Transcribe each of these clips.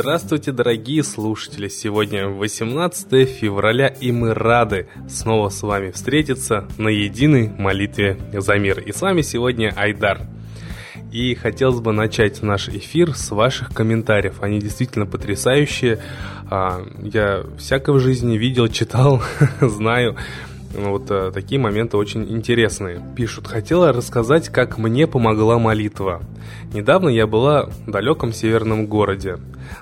Здравствуйте, дорогие слушатели! Сегодня 18 февраля, и мы рады снова с вами встретиться на единой молитве за мир. И с вами сегодня Айдар. И хотелось бы начать наш эфир с ваших комментариев. Они действительно потрясающие. А, я всякое в жизни видел, читал, знаю. Ну, вот а, такие моменты очень интересные. Пишут, хотела рассказать, как мне помогла молитва. Недавно я была в далеком северном городе.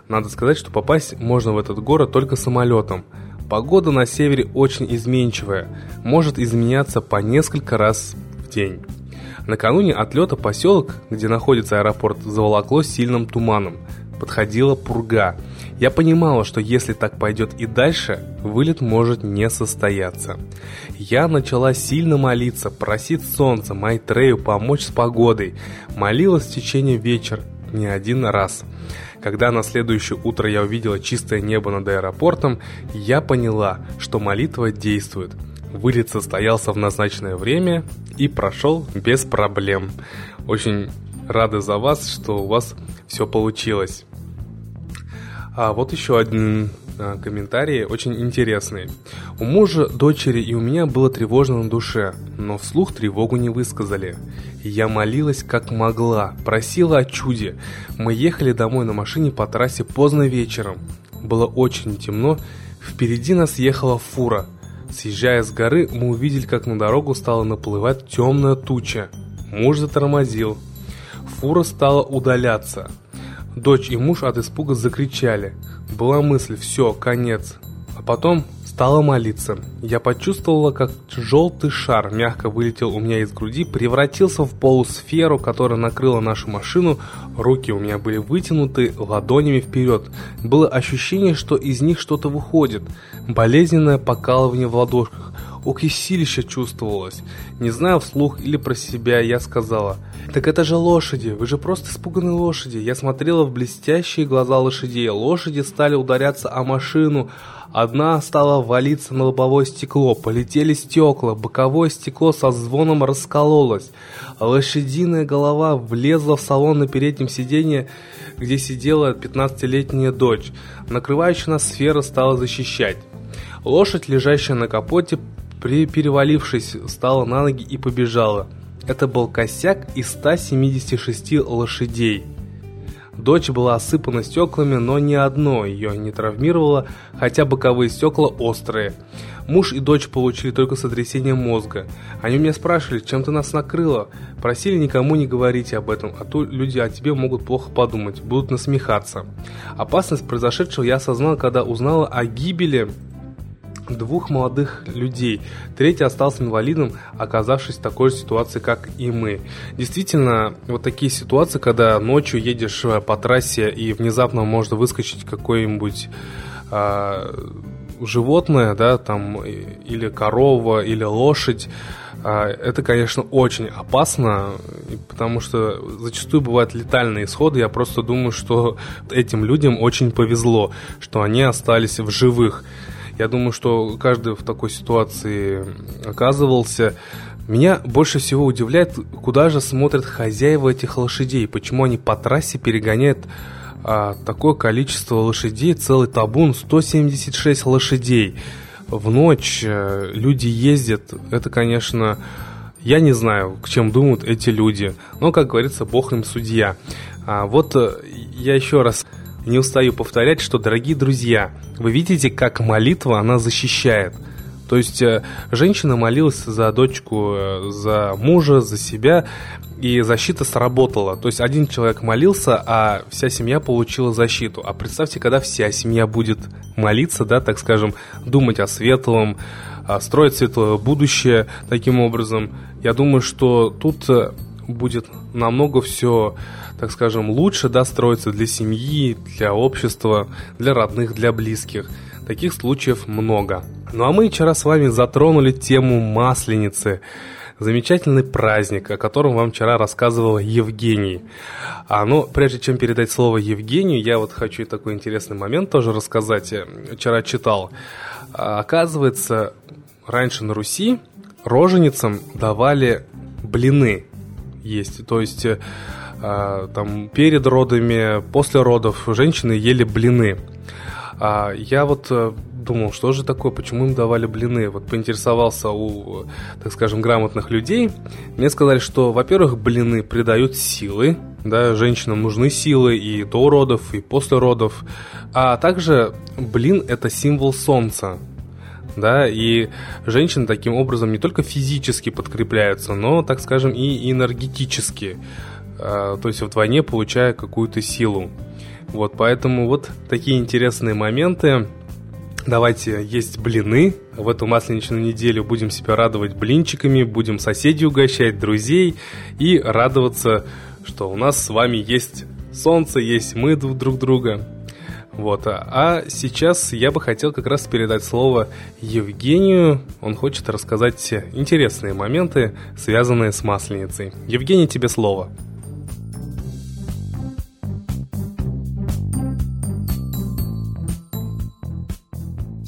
Надо сказать, что попасть можно в этот город только самолетом. Погода на севере очень изменчивая, может изменяться по несколько раз в день. Накануне отлета поселок, где находится аэропорт, заволокло сильным туманом. Подходила пурга – я понимала, что если так пойдет и дальше, вылет может не состояться. Я начала сильно молиться, просить солнца, Майтрею помочь с погодой. Молилась в течение вечера не один раз. Когда на следующее утро я увидела чистое небо над аэропортом, я поняла, что молитва действует. Вылет состоялся в назначенное время и прошел без проблем. Очень рады за вас, что у вас все получилось. А вот еще один а, комментарий, очень интересный. У мужа, дочери и у меня было тревожно на душе, но вслух тревогу не высказали. Я молилась как могла, просила о чуде. Мы ехали домой на машине по трассе поздно вечером. Было очень темно, впереди нас ехала фура. Съезжая с горы, мы увидели, как на дорогу стала наплывать темная туча. Муж затормозил. Фура стала удаляться. Дочь и муж от испуга закричали. Была мысль «все, конец». А потом стала молиться. Я почувствовала, как желтый шар мягко вылетел у меня из груди, превратился в полусферу, которая накрыла нашу машину. Руки у меня были вытянуты ладонями вперед. Было ощущение, что из них что-то выходит. Болезненное покалывание в ладошках. Укисилище чувствовалось. Не знаю вслух или про себя, я сказала. «Так это же лошади, вы же просто испуганные лошади». Я смотрела в блестящие глаза лошадей. Лошади стали ударяться о машину. Одна стала валиться на лобовое стекло. Полетели стекла. Боковое стекло со звоном раскололось. Лошадиная голова влезла в салон на переднем сиденье, где сидела 15-летняя дочь. Накрывающая нас сфера стала защищать. Лошадь, лежащая на капоте, перевалившись, встала на ноги и побежала. Это был косяк из 176 лошадей. Дочь была осыпана стеклами, но ни одно ее не травмировало, хотя боковые стекла острые. Муж и дочь получили только сотрясение мозга. Они меня спрашивали, чем ты нас накрыло. Просили никому не говорить об этом, а то люди о тебе могут плохо подумать, будут насмехаться. Опасность произошедшего я осознал, когда узнала о гибели двух молодых людей. Третий остался инвалидом, оказавшись в такой же ситуации, как и мы. Действительно, вот такие ситуации, когда ночью едешь э, по трассе и внезапно может выскочить какой-нибудь э, животное, да, там, или корова, или лошадь, а, это, конечно, очень опасно, потому что зачастую бывают летальные исходы. Я просто думаю, что этим людям очень повезло, что они остались в живых. Я думаю, что каждый в такой ситуации оказывался. Меня больше всего удивляет, куда же смотрят хозяева этих лошадей, почему они по трассе перегоняют а, такое количество лошадей, целый табун, 176 лошадей. В ночь а, люди ездят, это, конечно, я не знаю, к чем думают эти люди, но, как говорится, бог им судья. А, вот э, я еще раз не устаю повторять, что, дорогие друзья, вы видите, как молитва, она защищает. То есть э, женщина молилась за дочку, э, за мужа, за себя, и защита сработала. То есть один человек молился, а вся семья получила защиту. А представьте, когда вся семья будет молиться, да, так скажем, думать о светлом, строить светлое будущее таким образом. Я думаю, что тут э, будет намного все, так скажем, лучше да, строиться для семьи, для общества, для родных, для близких. Таких случаев много. Ну а мы вчера с вами затронули тему Масленицы. Замечательный праздник, о котором вам вчера рассказывал Евгений. А, ну, прежде чем передать слово Евгению, я вот хочу такой интересный момент тоже рассказать. Вчера читал. А, оказывается, раньше на Руси роженицам давали блины есть. То есть э, а, там перед родами, после родов женщины ели блины. А я вот э, думал, что же такое, почему им давали блины. Вот поинтересовался у, так скажем, грамотных людей. Мне сказали, что, во-первых, блины придают силы, да, женщинам нужны силы и до родов, и после родов. А также блин – это символ солнца, да, и женщины таким образом не только физически подкрепляются, но, так скажем, и энергетически, а, то есть вдвойне получая какую-то силу. Вот, поэтому вот такие интересные моменты. Давайте есть блины. В эту масленичную неделю будем себя радовать блинчиками, будем соседей угощать, друзей и радоваться, что у нас с вами есть солнце, есть мы друг друга. Вот. А сейчас я бы хотел как раз передать слово Евгению. Он хочет рассказать интересные моменты, связанные с Масленицей. Евгений, тебе слово.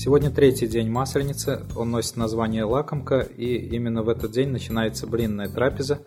Сегодня третий день Масленицы, он носит название лакомка, и именно в этот день начинается блинная трапеза.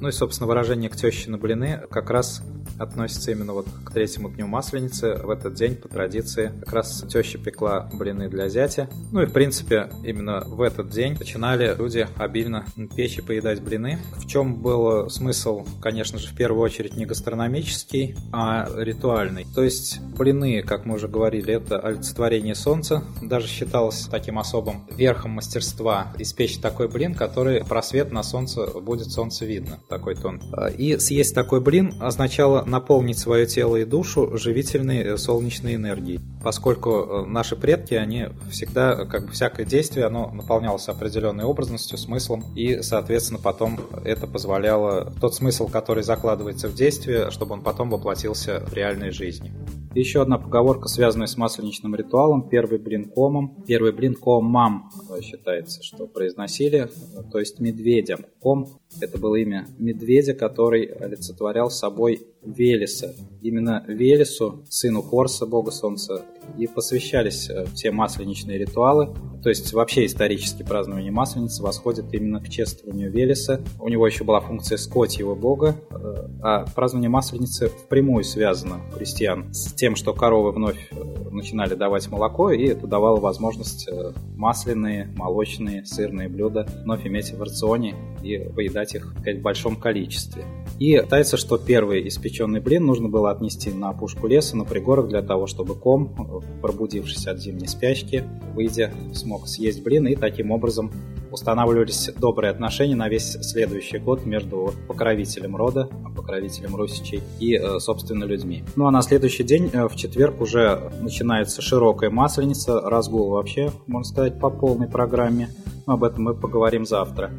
Ну и, собственно, выражение «к теще на блины» как раз относится именно вот к третьему дню Масленицы. В этот день, по традиции, как раз теща пекла блины для зятя. Ну и, в принципе, именно в этот день начинали люди обильно печь и поедать блины. В чем был смысл, конечно же, в первую очередь не гастрономический, а ритуальный. То есть блины, как мы уже говорили, это олицетворение солнца. Даже считалось таким особым верхом мастерства испечь такой блин, который просвет на солнце будет солнце видно, такой тон. И съесть такой блин означало наполнить свое тело и душу живительной э, солнечной энергией. Поскольку э, наши предки, они всегда, как бы всякое действие, оно наполнялось определенной образностью, смыслом, и, соответственно, потом это позволяло тот смысл, который закладывается в действие, чтобы он потом воплотился в реальной жизни. Еще одна поговорка, связанная с масленичным ритуалом. Первый блин комом. Первый блин комам э, считается, что произносили, то есть медведям. Ком – это было имя медведя, который олицетворял собой Велеса. Именно Велесу, сыну Хорса, бога солнца, и посвящались э, все масленичные ритуалы. То есть вообще исторически празднование Масленицы восходит именно к чествованию Велеса. У него еще была функция его бога, э, а празднование Масленицы впрямую связано у христиан с тем, что коровы вновь э, начинали давать молоко, и это давало возможность масляные, молочные, сырные блюда вновь иметь в рационе и поедать их в большом количестве. И считается, что первый испеченный блин нужно было отнести на опушку леса, на пригорок, для того, чтобы ком, пробудившись от зимней спячки, выйдя, смог съесть блин, и таким образом устанавливались добрые отношения на весь следующий год между покровителем рода, покровителем русичей и, э, собственно, людьми. Ну а на следующий день, э, в четверг, уже начинается широкая масленица, разгул вообще, можно сказать, по полной программе. Но об этом мы поговорим завтра.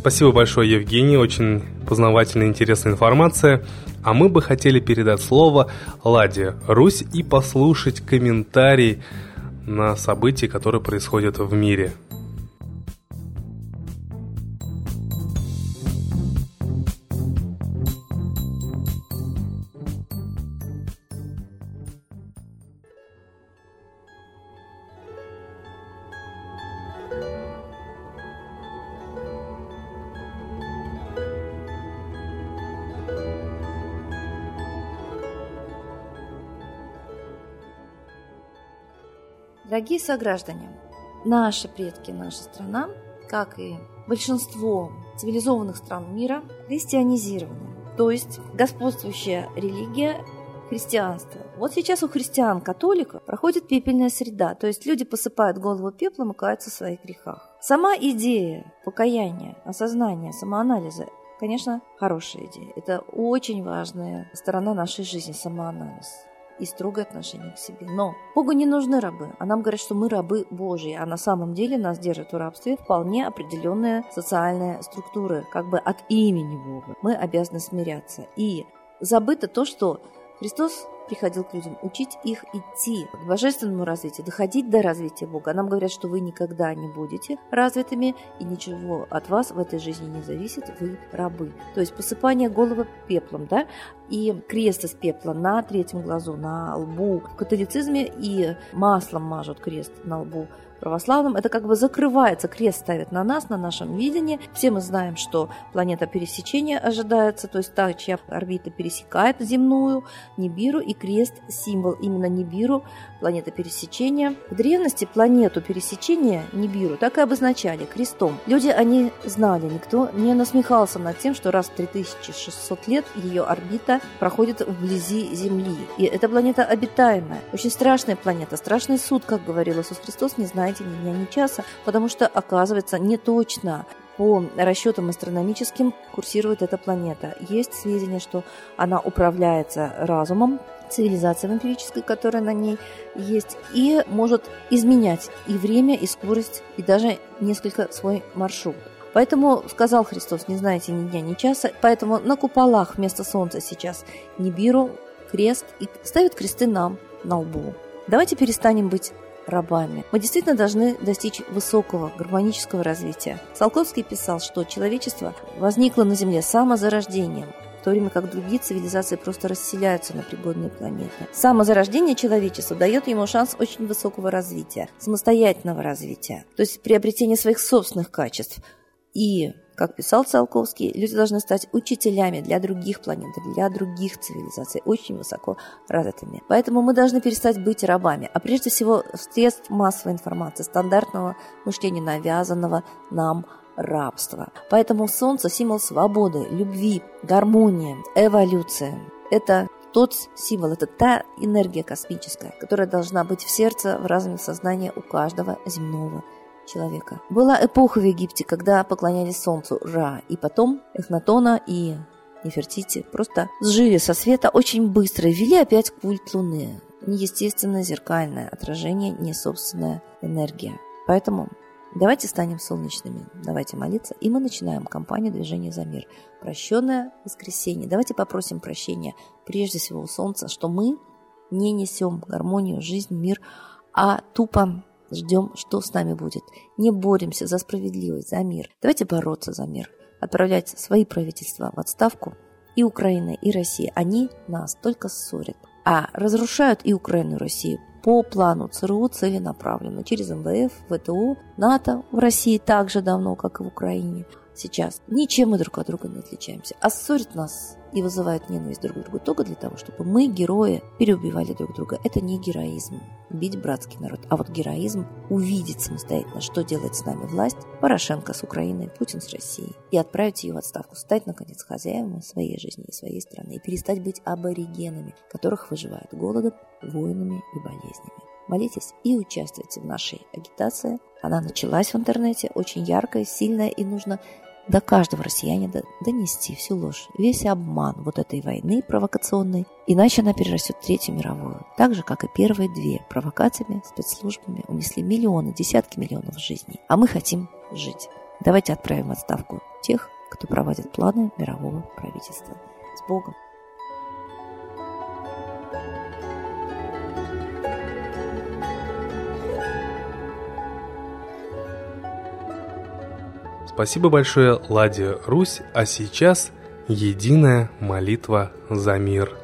Спасибо большое, Евгений. Очень познавательная интересная информация. А мы бы хотели передать слово Ладе Русь и послушать комментарий на события, которые происходят в мире. Дорогие сограждане, наши предки, наша страна, как и большинство цивилизованных стран мира, христианизированы. То есть господствующая религия христианство. Вот сейчас у христиан-католиков проходит пепельная среда, то есть люди посыпают голову пеплом и каются в своих грехах. Сама идея покаяния, осознания, самоанализа конечно, хорошая идея. Это очень важная сторона нашей жизни, самоанализ и строгое отношение к себе. Но Богу не нужны рабы, а нам говорят, что мы рабы Божьи, а на самом деле нас держит в рабстве вполне определенная социальная структура, как бы от имени Бога. Мы обязаны смиряться. И забыто то, что Христос приходил к людям, учить их идти к божественному развитию, доходить до развития Бога. А нам говорят, что вы никогда не будете развитыми, и ничего от вас в этой жизни не зависит, вы рабы. То есть посыпание головы пеплом, да, и крест из пепла на третьем глазу, на лбу. В католицизме и маслом мажут крест на лбу православным, это как бы закрывается, крест ставит на нас, на нашем видении. Все мы знаем, что планета пересечения ожидается, то есть та, чья орбита пересекает земную, Нибиру, и крест – символ именно Нибиру, планета пересечения. В древности планету пересечения Нибиру так и обозначали крестом. Люди, они знали, никто не насмехался над тем, что раз в 3600 лет ее орбита проходит вблизи Земли. И эта планета обитаемая. Очень страшная планета, страшный суд, как говорил Иисус Христос, не знаете ни дня, ни часа, потому что, оказывается, не точно по расчетам астрономическим курсирует эта планета. Есть сведения, что она управляется разумом, цивилизацией эмпирической, которая на ней есть, и может изменять и время, и скорость, и даже несколько свой маршрут. Поэтому сказал Христос, не знаете ни дня, ни часа, поэтому на куполах вместо солнца сейчас Нибиру, крест, и ставят кресты нам на лбу. Давайте перестанем быть рабами. Мы действительно должны достичь высокого гармонического развития. Салковский писал, что человечество возникло на Земле самозарождением, в то время как другие цивилизации просто расселяются на пригодные планеты. Самозарождение человечества дает ему шанс очень высокого развития, самостоятельного развития, то есть приобретения своих собственных качеств, и, как писал Циолковский, люди должны стать учителями для других планет, для других цивилизаций, очень высоко развитыми. Поэтому мы должны перестать быть рабами, а прежде всего средств массовой информации, стандартного мышления, навязанного нам рабства. Поэтому Солнце – символ свободы, любви, гармонии, эволюции. Это тот символ, это та энергия космическая, которая должна быть в сердце, в разуме, в сознании у каждого земного человека. Была эпоха в Египте, когда поклонялись солнцу Ра, и потом Эхнатона и Нефертити просто сжили со света очень быстро и ввели опять культ Луны. Неестественное зеркальное отражение, не собственная энергия. Поэтому давайте станем солнечными, давайте молиться, и мы начинаем кампанию движения за мир. Прощенное воскресенье. Давайте попросим прощения прежде всего у Солнца, что мы не несем гармонию, жизнь, мир, а тупо ждем, что с нами будет. Не боремся за справедливость, за мир. Давайте бороться за мир. Отправлять свои правительства в отставку. И Украина, и Россия. Они нас только ссорят. А разрушают и Украину, и Россию по плану ЦРУ целенаправленно. Через МВФ, ВТУ, НАТО в России так же давно, как и в Украине сейчас. Ничем мы друг от друга не отличаемся. А ссорит нас и вызывают ненависть друг к другу только для того, чтобы мы, герои, переубивали друг друга. Это не героизм, бить братский народ, а вот героизм увидеть самостоятельно, что делает с нами власть, Порошенко с Украиной, Путин с Россией, и отправить ее в отставку, стать, наконец, хозяевами своей жизни и своей страны, и перестать быть аборигенами, которых выживают голодом, войнами и болезнями. Молитесь и участвуйте в нашей агитации. Она началась в интернете, очень яркая, сильная, и нужно до каждого россиянина донести всю ложь, весь обман вот этой войны провокационной, иначе она перерастет в Третью мировую. Так же, как и первые две провокациями, спецслужбами унесли миллионы, десятки миллионов жизней. А мы хотим жить. Давайте отправим отставку тех, кто проводит планы мирового правительства. С Богом! Спасибо большое, Ладе Русь, а сейчас единая молитва за мир –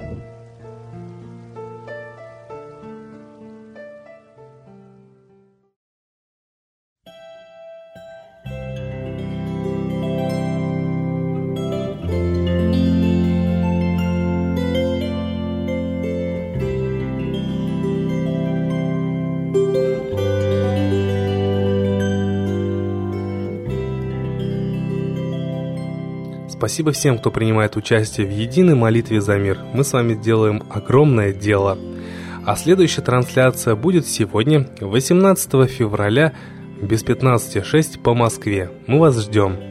Спасибо всем, кто принимает участие в единой молитве за мир. Мы с вами делаем огромное дело. А следующая трансляция будет сегодня, 18 февраля, без 15.06 по Москве. Мы вас ждем.